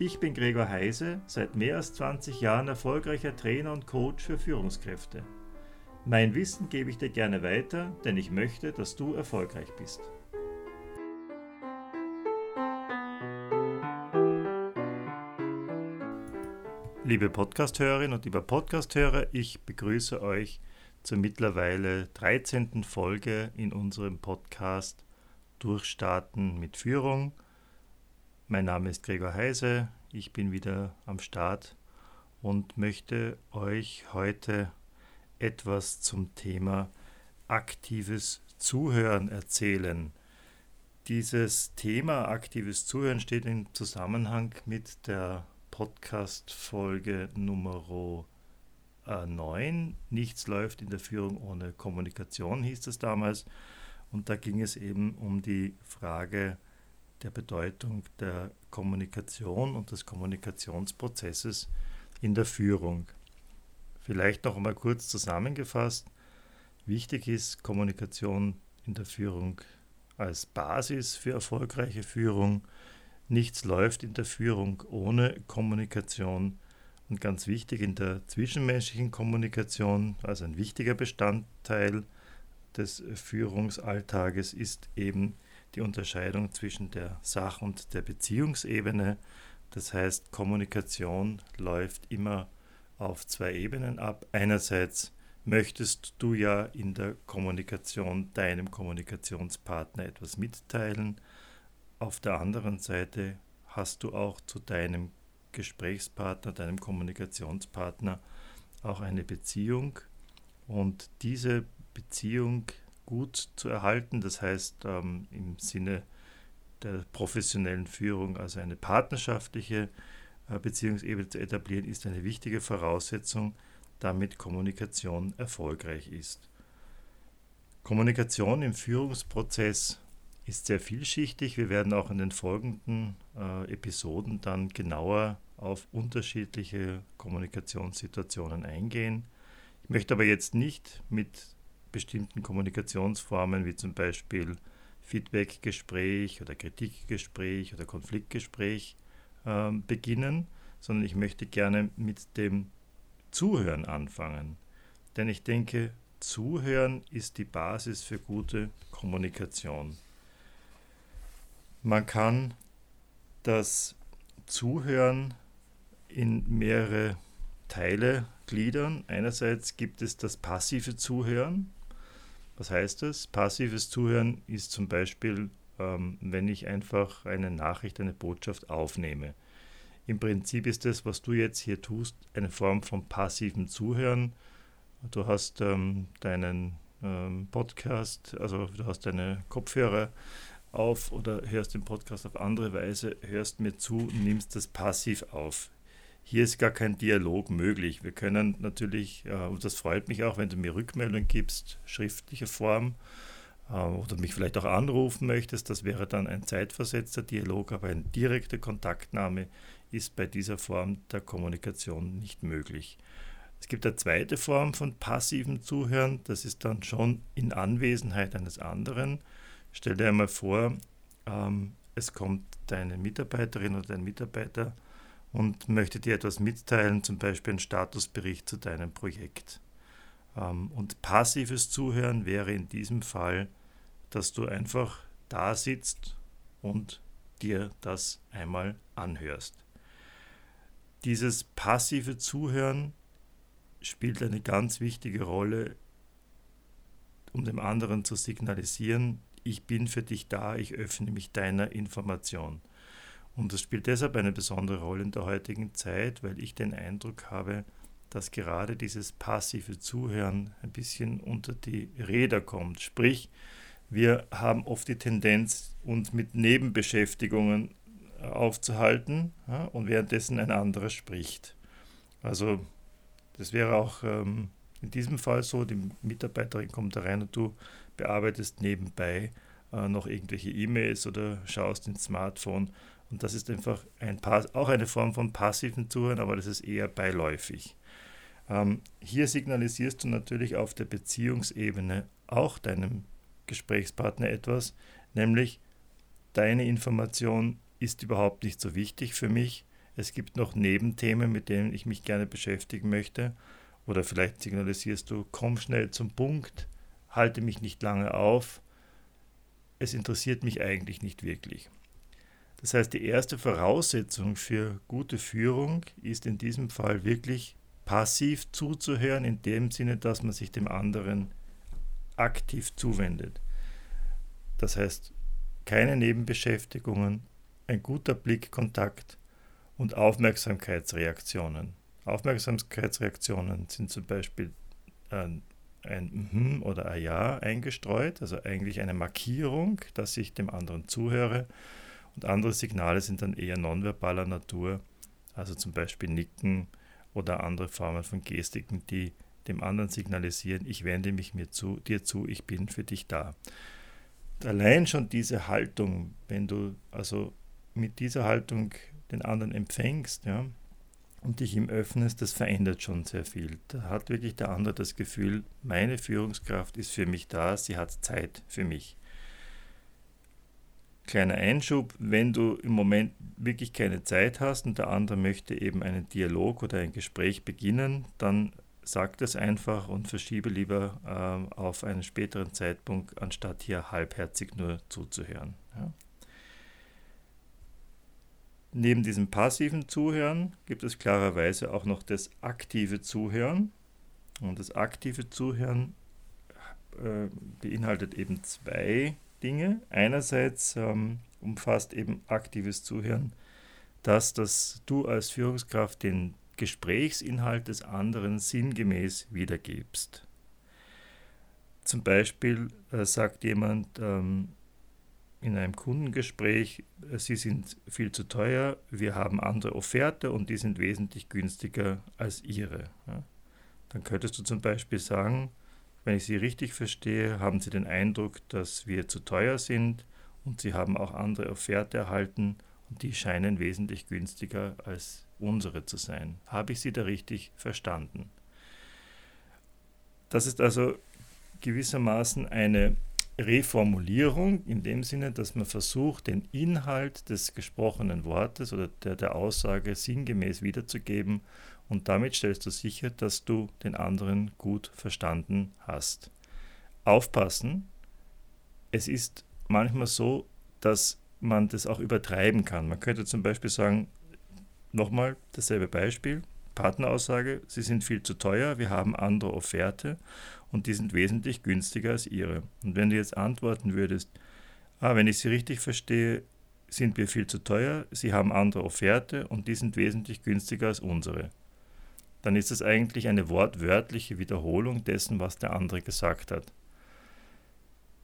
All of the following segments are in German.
Ich bin Gregor Heise, seit mehr als 20 Jahren erfolgreicher Trainer und Coach für Führungskräfte. Mein Wissen gebe ich dir gerne weiter, denn ich möchte, dass du erfolgreich bist. Liebe Podcasthörerinnen und lieber Podcasthörer, ich begrüße euch zur mittlerweile 13. Folge in unserem Podcast Durchstarten mit Führung – mein Name ist Gregor Heise, ich bin wieder am Start und möchte euch heute etwas zum Thema aktives Zuhören erzählen. Dieses Thema aktives Zuhören steht im Zusammenhang mit der Podcast-Folge Nummer 9. Nichts läuft in der Führung ohne Kommunikation, hieß es damals. Und da ging es eben um die Frage, der Bedeutung der Kommunikation und des Kommunikationsprozesses in der Führung. Vielleicht noch einmal kurz zusammengefasst. Wichtig ist Kommunikation in der Führung als Basis für erfolgreiche Führung. Nichts läuft in der Führung ohne Kommunikation. Und ganz wichtig in der zwischenmenschlichen Kommunikation, also ein wichtiger Bestandteil des Führungsalltages, ist eben die Unterscheidung zwischen der Sach- und der Beziehungsebene. Das heißt, Kommunikation läuft immer auf zwei Ebenen ab. Einerseits möchtest du ja in der Kommunikation deinem Kommunikationspartner etwas mitteilen. Auf der anderen Seite hast du auch zu deinem Gesprächspartner, deinem Kommunikationspartner auch eine Beziehung. Und diese Beziehung gut zu erhalten. Das heißt ähm, im Sinne der professionellen Führung, also eine partnerschaftliche äh, Beziehungsebene zu etablieren, ist eine wichtige Voraussetzung, damit Kommunikation erfolgreich ist. Kommunikation im Führungsprozess ist sehr vielschichtig. Wir werden auch in den folgenden äh, Episoden dann genauer auf unterschiedliche Kommunikationssituationen eingehen. Ich möchte aber jetzt nicht mit bestimmten Kommunikationsformen wie zum Beispiel Feedbackgespräch oder Kritikgespräch oder Konfliktgespräch äh, beginnen, sondern ich möchte gerne mit dem Zuhören anfangen. Denn ich denke, Zuhören ist die Basis für gute Kommunikation. Man kann das Zuhören in mehrere Teile gliedern. Einerseits gibt es das passive Zuhören, was heißt das? Passives Zuhören ist zum Beispiel, ähm, wenn ich einfach eine Nachricht, eine Botschaft aufnehme. Im Prinzip ist das, was du jetzt hier tust, eine Form von passivem Zuhören. Du hast ähm, deinen ähm, Podcast, also du hast deine Kopfhörer auf oder hörst den Podcast auf andere Weise, hörst mir zu, nimmst das passiv auf. Hier ist gar kein Dialog möglich. Wir können natürlich, äh, und das freut mich auch, wenn du mir Rückmeldung gibst, schriftliche Form, äh, oder mich vielleicht auch anrufen möchtest, das wäre dann ein zeitversetzter Dialog, aber eine direkte Kontaktnahme ist bei dieser Form der Kommunikation nicht möglich. Es gibt eine zweite Form von passivem Zuhören, das ist dann schon in Anwesenheit eines anderen. Stell dir einmal vor, ähm, es kommt deine Mitarbeiterin oder dein Mitarbeiter und möchte dir etwas mitteilen, zum Beispiel einen Statusbericht zu deinem Projekt. Ähm, und passives Zuhören wäre in diesem Fall, dass du einfach da sitzt und dir das einmal anhörst. Dieses passive Zuhören spielt eine ganz wichtige Rolle, um dem anderen zu signalisieren, ich bin für dich da, ich öffne mich deiner Information. Und das spielt deshalb eine besondere Rolle in der heutigen Zeit, weil ich den Eindruck habe, dass gerade dieses passive Zuhören ein bisschen unter die Räder kommt. Sprich, wir haben oft die Tendenz, uns mit Nebenbeschäftigungen aufzuhalten ja, und währenddessen ein anderer spricht. Also Das wäre auch ähm, in diesem Fall so, die Mitarbeiterin kommt da rein und du bearbeitest nebenbei äh, noch irgendwelche E-Mails oder schaust ins Smartphone. Und das ist einfach ein, auch eine Form von passiven Zuhören, aber das ist eher beiläufig. Ähm, hier signalisierst du natürlich auf der Beziehungsebene auch deinem Gesprächspartner etwas, nämlich deine Information ist überhaupt nicht so wichtig für mich. Es gibt noch Nebenthemen, mit denen ich mich gerne beschäftigen möchte. Oder vielleicht signalisierst du, komm schnell zum Punkt, halte mich nicht lange auf. Es interessiert mich eigentlich nicht wirklich. Das heißt, die erste Voraussetzung für gute Führung ist in diesem Fall wirklich passiv zuzuhören, in dem Sinne, dass man sich dem anderen aktiv zuwendet. Das heißt, keine Nebenbeschäftigungen, ein guter Blickkontakt und Aufmerksamkeitsreaktionen. Aufmerksamkeitsreaktionen sind zum Beispiel ein, ein Mhm oder ein Ja eingestreut, also eigentlich eine Markierung, dass ich dem anderen zuhöre. Und andere Signale sind dann eher nonverbaler Natur, also zum Beispiel Nicken oder andere Formen von Gestiken, die dem anderen signalisieren, ich wende mich mir zu, dir zu, ich bin für dich da. Allein schon diese Haltung, wenn du also mit dieser Haltung den anderen empfängst, ja, und dich ihm öffnest, das verändert schon sehr viel. Da hat wirklich der andere das Gefühl, meine Führungskraft ist für mich da, sie hat Zeit für mich. Kleiner Einschub, wenn du im Moment wirklich keine Zeit hast und der andere möchte eben einen Dialog oder ein Gespräch beginnen, dann sag das einfach und verschiebe lieber äh, auf einen späteren Zeitpunkt, anstatt hier halbherzig nur zuzuhören. Ja. Neben diesem passiven Zuhören gibt es klarerweise auch noch das aktive Zuhören. Und das aktive Zuhören äh, beinhaltet eben zwei Dinge. Einerseits ähm, umfasst eben aktives Zuhören, dass, dass du als Führungskraft den Gesprächsinhalt des anderen sinngemäß wiedergibst. Zum Beispiel äh, sagt jemand, ähm, in einem Kundengespräch, äh, Sie sind viel zu teuer, wir haben andere Offerte und die sind wesentlich günstiger als Ihre. Ja. Dann könntest du zum Beispiel sagen, wenn ich Sie richtig verstehe, haben Sie den Eindruck, dass wir zu teuer sind und Sie haben auch andere Offerte erhalten und die scheinen wesentlich günstiger als unsere zu sein. Habe ich Sie da richtig verstanden? Das ist also gewissermaßen eine Reformulierung in dem Sinne, dass man versucht, den Inhalt des gesprochenen Wortes oder der, der Aussage sinngemäß wiederzugeben und damit stellst du sicher, dass du den anderen gut verstanden hast. Aufpassen, es ist manchmal so, dass man das auch übertreiben kann. Man könnte zum Beispiel sagen, nochmal dasselbe Beispiel, Partneraussage, sie sind viel zu teuer, wir haben andere Offerte und die sind wesentlich günstiger als ihre. Und wenn du jetzt antworten würdest, ah, wenn ich sie richtig verstehe, sind wir viel zu teuer, sie haben andere Offerte und die sind wesentlich günstiger als unsere, dann ist es eigentlich eine wortwörtliche Wiederholung dessen, was der andere gesagt hat.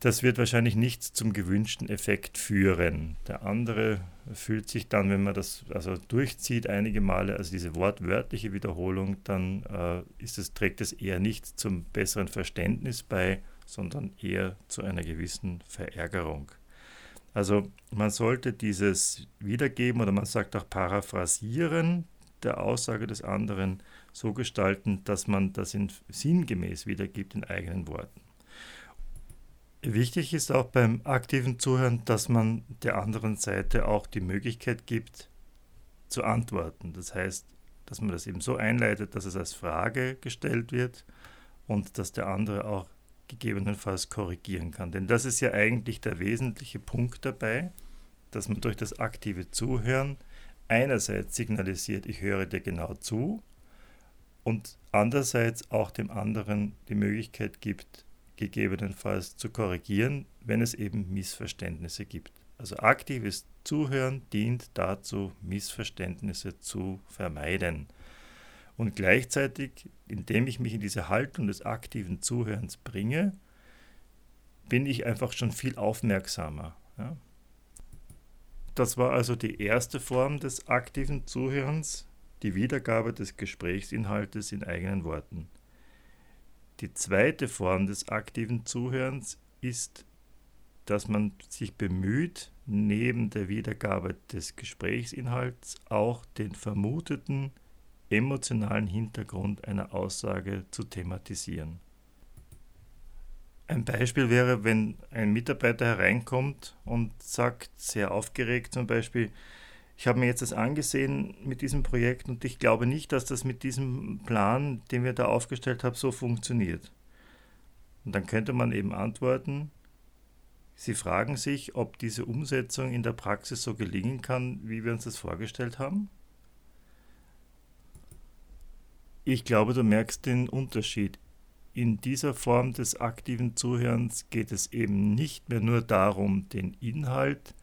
Das wird wahrscheinlich nicht zum gewünschten Effekt führen. Der andere fühlt sich dann, wenn man das also durchzieht einige Male, also diese wortwörtliche Wiederholung, dann äh, ist es, trägt es eher nicht zum besseren Verständnis bei, sondern eher zu einer gewissen Verärgerung. Also man sollte dieses Wiedergeben oder man sagt auch Paraphrasieren der Aussage des anderen so gestalten, dass man das in, sinngemäß wiedergibt in eigenen Worten. Wichtig ist auch beim aktiven Zuhören, dass man der anderen Seite auch die Möglichkeit gibt zu antworten. Das heißt, dass man das eben so einleitet, dass es als Frage gestellt wird und dass der andere auch gegebenenfalls korrigieren kann. Denn das ist ja eigentlich der wesentliche Punkt dabei, dass man durch das aktive Zuhören einerseits signalisiert, ich höre dir genau zu und andererseits auch dem anderen die Möglichkeit gibt, gegebenenfalls zu korrigieren, wenn es eben Missverständnisse gibt. Also aktives Zuhören dient dazu, Missverständnisse zu vermeiden. Und gleichzeitig, indem ich mich in diese Haltung des aktiven Zuhörens bringe, bin ich einfach schon viel aufmerksamer. Ja? Das war also die erste Form des aktiven Zuhörens, die Wiedergabe des Gesprächsinhaltes in eigenen Worten. Die zweite Form des aktiven Zuhörens ist, dass man sich bemüht, neben der Wiedergabe des Gesprächsinhalts auch den vermuteten emotionalen Hintergrund einer Aussage zu thematisieren. Ein Beispiel wäre, wenn ein Mitarbeiter hereinkommt und sagt, sehr aufgeregt zum Beispiel, ich habe mir jetzt das angesehen mit diesem Projekt und ich glaube nicht, dass das mit diesem Plan, den wir da aufgestellt haben, so funktioniert. Und dann könnte man eben antworten, Sie fragen sich, ob diese Umsetzung in der Praxis so gelingen kann, wie wir uns das vorgestellt haben? Ich glaube, du merkst den Unterschied. In dieser Form des aktiven Zuhörens geht es eben nicht mehr nur darum, den Inhalt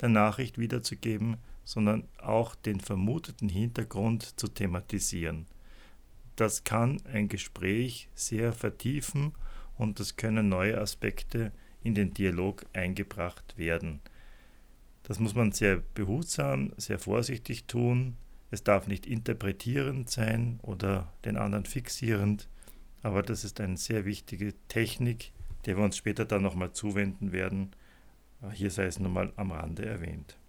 der Nachricht wiederzugeben, sondern auch den vermuteten Hintergrund zu thematisieren. Das kann ein Gespräch sehr vertiefen und es können neue Aspekte in den Dialog eingebracht werden. Das muss man sehr behutsam, sehr vorsichtig tun. Es darf nicht interpretierend sein oder den anderen fixierend, aber das ist eine sehr wichtige Technik, der wir uns später dann nochmal zuwenden werden. Hier sei es nochmal am Rande erwähnt.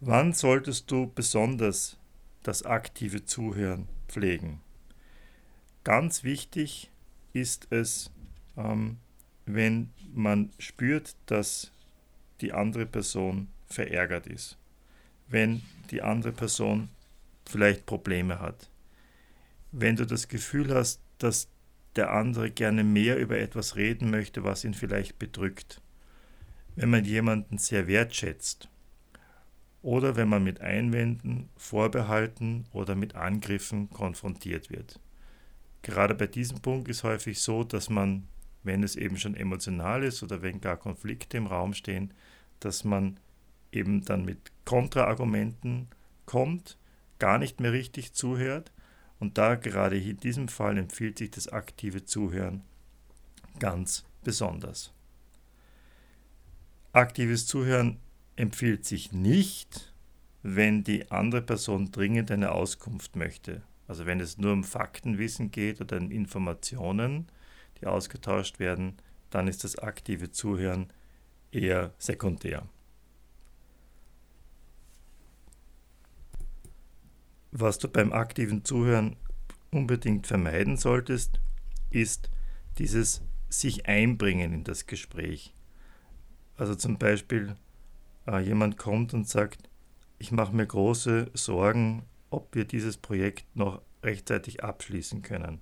Wann solltest du besonders das aktive Zuhören pflegen? Ganz wichtig ist es, ähm, wenn man spürt, dass die andere Person verärgert ist, wenn die andere Person vielleicht Probleme hat, wenn du das Gefühl hast, dass der andere gerne mehr über etwas reden möchte, was ihn vielleicht bedrückt, wenn man jemanden sehr wertschätzt oder wenn man mit Einwänden, Vorbehalten oder mit Angriffen konfrontiert wird. Gerade bei diesem Punkt ist häufig so, dass man, wenn es eben schon emotional ist oder wenn gar Konflikte im Raum stehen, dass man eben dann mit Kontraargumenten kommt, gar nicht mehr richtig zuhört. Und da gerade in diesem Fall empfiehlt sich das aktive Zuhören ganz besonders. Aktives Zuhören empfiehlt sich nicht, wenn die andere Person dringend eine Auskunft möchte. Also wenn es nur um Faktenwissen geht oder um Informationen, die ausgetauscht werden, dann ist das aktive Zuhören eher sekundär. Was du beim aktiven Zuhören unbedingt vermeiden solltest, ist dieses sich einbringen in das Gespräch. Also zum Beispiel äh, jemand kommt und sagt, ich mache mir große Sorgen, ob wir dieses Projekt noch rechtzeitig abschließen können.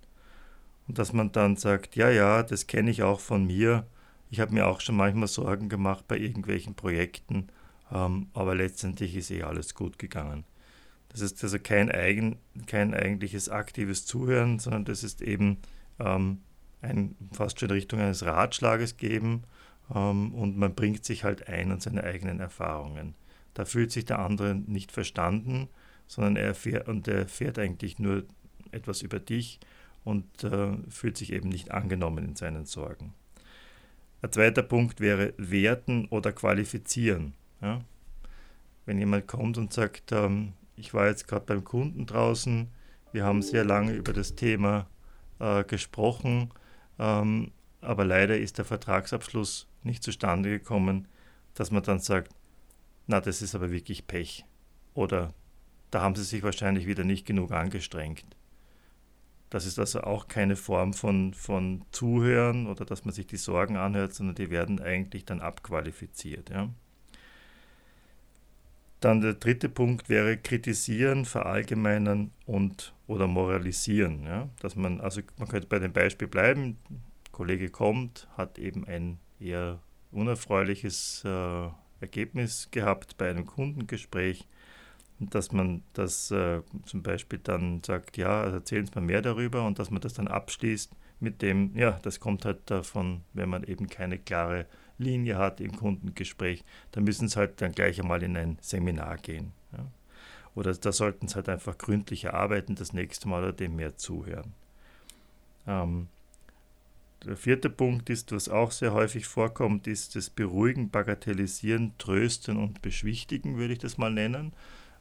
Und dass man dann sagt, ja, ja, das kenne ich auch von mir. Ich habe mir auch schon manchmal Sorgen gemacht bei irgendwelchen Projekten, ähm, aber letztendlich ist eh alles gut gegangen. Das ist also kein, eigen, kein eigentliches aktives Zuhören, sondern das ist eben ähm, ein, fast schon in Richtung eines Ratschlages geben und man bringt sich halt ein an seine eigenen Erfahrungen. Da fühlt sich der andere nicht verstanden, sondern er erfährt, und er erfährt eigentlich nur etwas über dich und äh, fühlt sich eben nicht angenommen in seinen Sorgen. Ein zweiter Punkt wäre werten oder qualifizieren. Ja? Wenn jemand kommt und sagt, ähm, ich war jetzt gerade beim Kunden draußen, wir haben sehr lange über das Thema äh, gesprochen, ähm, aber leider ist der Vertragsabschluss nicht zustande gekommen, dass man dann sagt, na, das ist aber wirklich Pech. Oder da haben sie sich wahrscheinlich wieder nicht genug angestrengt. Das ist also auch keine Form von, von Zuhören oder dass man sich die Sorgen anhört, sondern die werden eigentlich dann abqualifiziert. Ja. Dann der dritte Punkt wäre kritisieren, verallgemeinern und oder moralisieren. Ja. Dass man, also man könnte bei dem Beispiel bleiben, Kollege kommt, hat eben ein eher unerfreuliches äh, Ergebnis gehabt bei einem Kundengespräch, dass man das äh, zum Beispiel dann sagt, ja, also erzählen Sie mir mehr darüber und dass man das dann abschließt mit dem, ja, das kommt halt davon, wenn man eben keine klare Linie hat im Kundengespräch, dann müssen Sie halt dann gleich einmal in ein Seminar gehen. Ja. Oder da sollten Sie halt einfach gründlicher arbeiten das nächste Mal oder dem mehr zuhören. Ähm, der vierte Punkt ist, was auch sehr häufig vorkommt, ist das Beruhigen, Bagatellisieren, Trösten und Beschwichtigen, würde ich das mal nennen.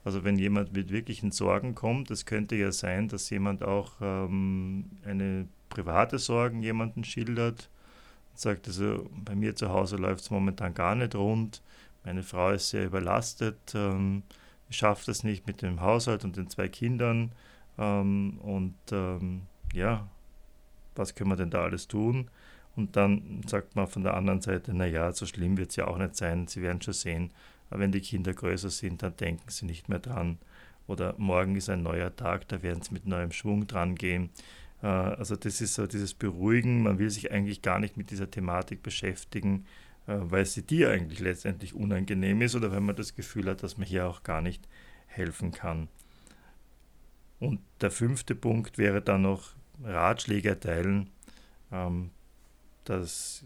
Also wenn jemand mit wirklichen Sorgen kommt, es könnte ja sein, dass jemand auch ähm, eine private Sorgen jemanden schildert und sagt, also bei mir zu Hause läuft es momentan gar nicht rund, meine Frau ist sehr überlastet, ähm, schafft es nicht mit dem Haushalt und den zwei Kindern ähm, und ähm, ja, was können wir denn da alles tun? Und dann sagt man von der anderen Seite, naja, so schlimm wird es ja auch nicht sein, Sie werden schon sehen, aber wenn die Kinder größer sind, dann denken sie nicht mehr dran. Oder morgen ist ein neuer Tag, da werden sie mit neuem Schwung dran gehen. Äh, also das ist so dieses Beruhigen, man will sich eigentlich gar nicht mit dieser Thematik beschäftigen, äh, weil sie dir eigentlich letztendlich unangenehm ist oder wenn man das Gefühl hat, dass man hier auch gar nicht helfen kann. Und der fünfte Punkt wäre dann noch Ratschläge erteilen. Ähm, das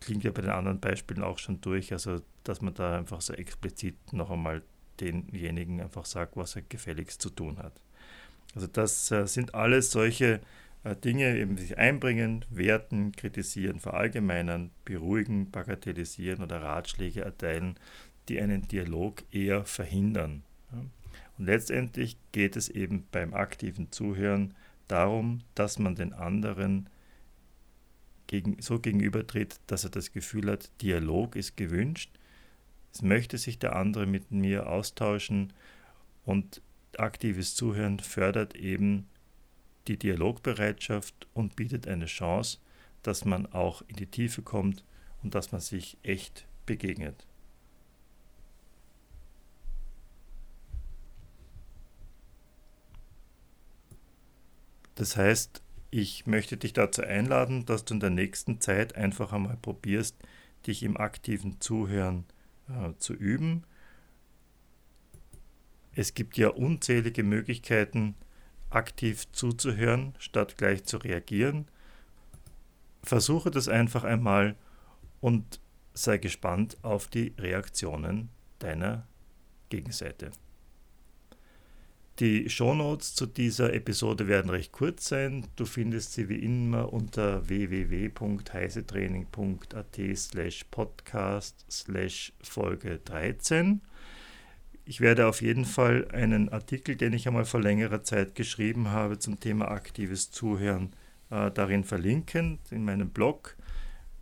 klingt ja bei den anderen Beispielen auch schon durch, also dass man da einfach so explizit noch einmal denjenigen einfach sagt, was er gefälligst zu tun hat. Also das äh, sind alles solche äh, Dinge, eben sich einbringen, werten, kritisieren, verallgemeinern, beruhigen, bagatellisieren oder Ratschläge erteilen, die einen Dialog eher verhindern. Ja. Und letztendlich geht es eben beim aktiven Zuhören darum, dass man den anderen gegen, so gegenübertritt, dass er das Gefühl hat, Dialog ist gewünscht, es möchte sich der andere mit mir austauschen und aktives Zuhören fördert eben die Dialogbereitschaft und bietet eine Chance, dass man auch in die Tiefe kommt und dass man sich echt begegnet. Das heißt, ich möchte dich dazu einladen, dass du in der nächsten Zeit einfach einmal probierst, dich im aktiven Zuhören äh, zu üben. Es gibt ja unzählige Möglichkeiten, aktiv zuzuhören, statt gleich zu reagieren. Versuche das einfach einmal und sei gespannt auf die Reaktionen deiner Gegenseite. Die Shownotes zu dieser Episode werden recht kurz sein. Du findest sie wie immer unter www.heisetraining.at slash podcast slash Folge 13. Ich werde auf jeden Fall einen Artikel, den ich einmal vor längerer Zeit geschrieben habe zum Thema aktives Zuhören, äh, darin verlinken, in meinem Blog.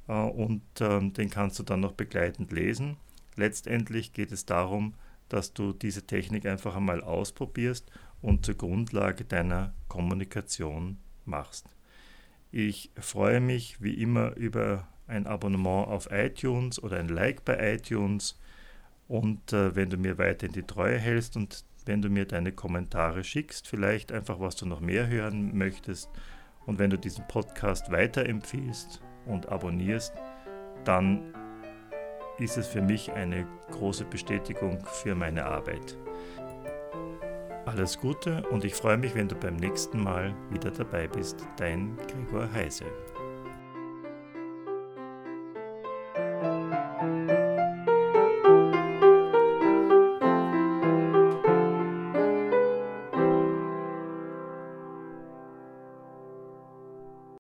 Äh, und äh, den kannst du dann noch begleitend lesen. Letztendlich geht es darum, dass du diese Technik einfach einmal ausprobierst und zur Grundlage deiner Kommunikation machst. Ich freue mich wie immer über ein Abonnement auf iTunes oder ein Like bei iTunes und äh, wenn du mir weiter in die Treue hältst und wenn du mir deine Kommentare schickst, vielleicht einfach, was du noch mehr hören möchtest und wenn du diesen Podcast weiterempfiehlst und abonnierst, dann ist es für mich eine große Bestätigung für meine Arbeit. Alles Gute und ich freue mich, wenn du beim nächsten Mal wieder dabei bist. Dein Gregor Heise.